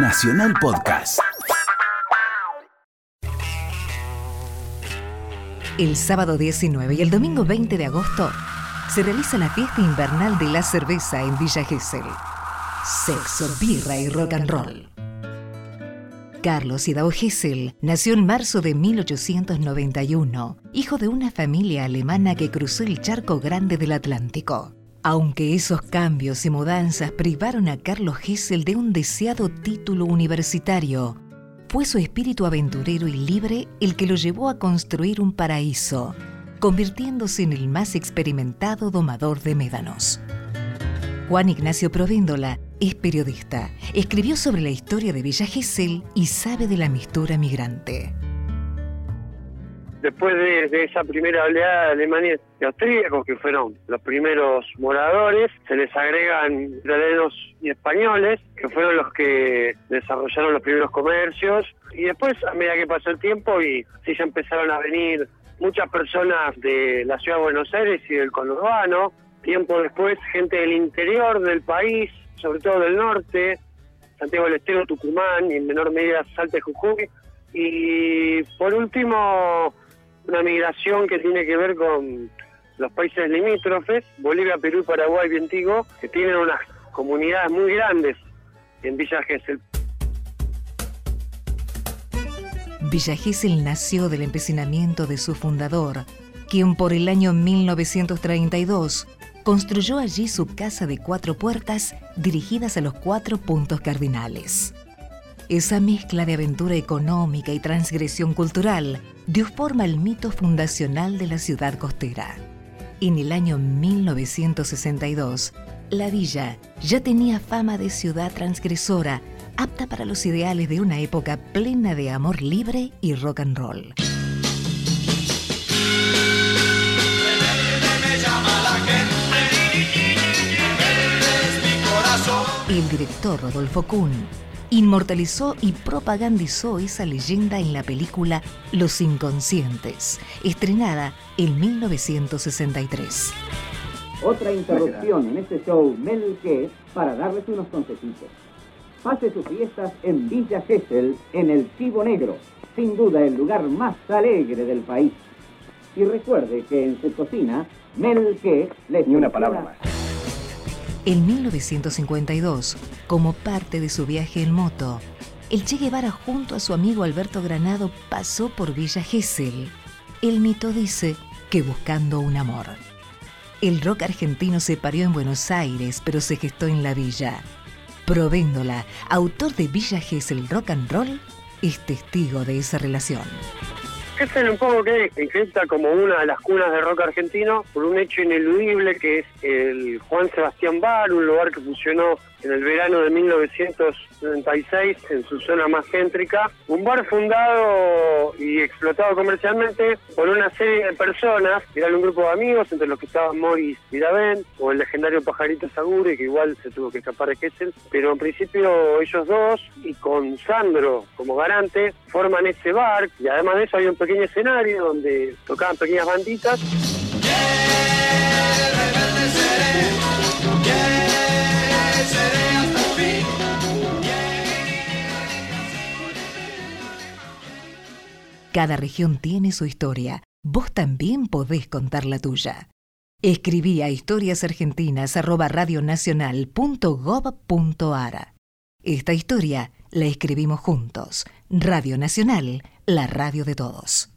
Nacional Podcast. El sábado 19 y el domingo 20 de agosto se realiza la fiesta invernal de la cerveza en Villa Gesell. Sexo, birra y rock and roll. Carlos Hidao Gesell nació en marzo de 1891, hijo de una familia alemana que cruzó el charco grande del Atlántico. Aunque esos cambios y mudanzas privaron a Carlos Gesell de un deseado título universitario, fue su espíritu aventurero y libre el que lo llevó a construir un paraíso, convirtiéndose en el más experimentado domador de médanos. Juan Ignacio Provéndola es periodista, escribió sobre la historia de Villa Gesell y sabe de la mistura migrante después de, esa primera oleada de Alemania y austríacos, que fueron los primeros moradores, se les agregan italianos y españoles, que fueron los que desarrollaron los primeros comercios, y después, a medida que pasó el tiempo, y sí ya empezaron a venir muchas personas de la ciudad de Buenos Aires y del conurbano, tiempo después gente del interior del país, sobre todo del norte, Santiago del Estero, Tucumán y en menor medida Salta Jujuy, y por último una migración que tiene que ver con los países limítrofes, Bolivia, Perú, Paraguay Antigua, que tienen unas comunidades muy grandes en Villa Gesell. Villa Gesell nació del empecinamiento de su fundador, quien por el año 1932 construyó allí su casa de cuatro puertas dirigidas a los cuatro puntos cardinales. Esa mezcla de aventura económica y transgresión cultural dio forma al mito fundacional de la ciudad costera. En el año 1962, la villa ya tenía fama de ciudad transgresora, apta para los ideales de una época plena de amor libre y rock and roll. El director Rodolfo Kuhn inmortalizó y propagandizó esa leyenda en la película Los Inconscientes, estrenada en 1963. Otra interrupción en este show Mel que para darles unos consejitos. Pase sus fiestas en Villa Gesell, en el Chivo Negro, sin duda el lugar más alegre del país. Y recuerde que en su cocina, Mel que les... Ni una palabra más. En 1952, como parte de su viaje en moto, el Che Guevara junto a su amigo Alberto Granado pasó por Villa Gesell. El mito dice que buscando un amor. El rock argentino se parió en Buenos Aires, pero se gestó en la villa. Provéndola, autor de Villa Gesell Rock and Roll, es testigo de esa relación. Es un poco que inscrita como una de las cunas del rock argentino por un hecho ineludible que es el Juan Sebastián Bar, un lugar que funcionó en el verano de 1996 en su zona más céntrica. Un bar fundado y explotado comercialmente por una serie de personas, eran un grupo de amigos, entre los que estaban Morris Daven, o el legendario Pajarito Sagure, que igual se tuvo que escapar de Kessel, pero en principio ellos dos, y con Sandro como garante, forman ese bar, y además de eso hay un donde tocaban pequeñas banditas. Cada región tiene su historia. Vos también podés contar la tuya. Escribí a historiasargentinas.radionacional.gov.ar. Esta historia la escribimos juntos. Radio Nacional, la radio de todos.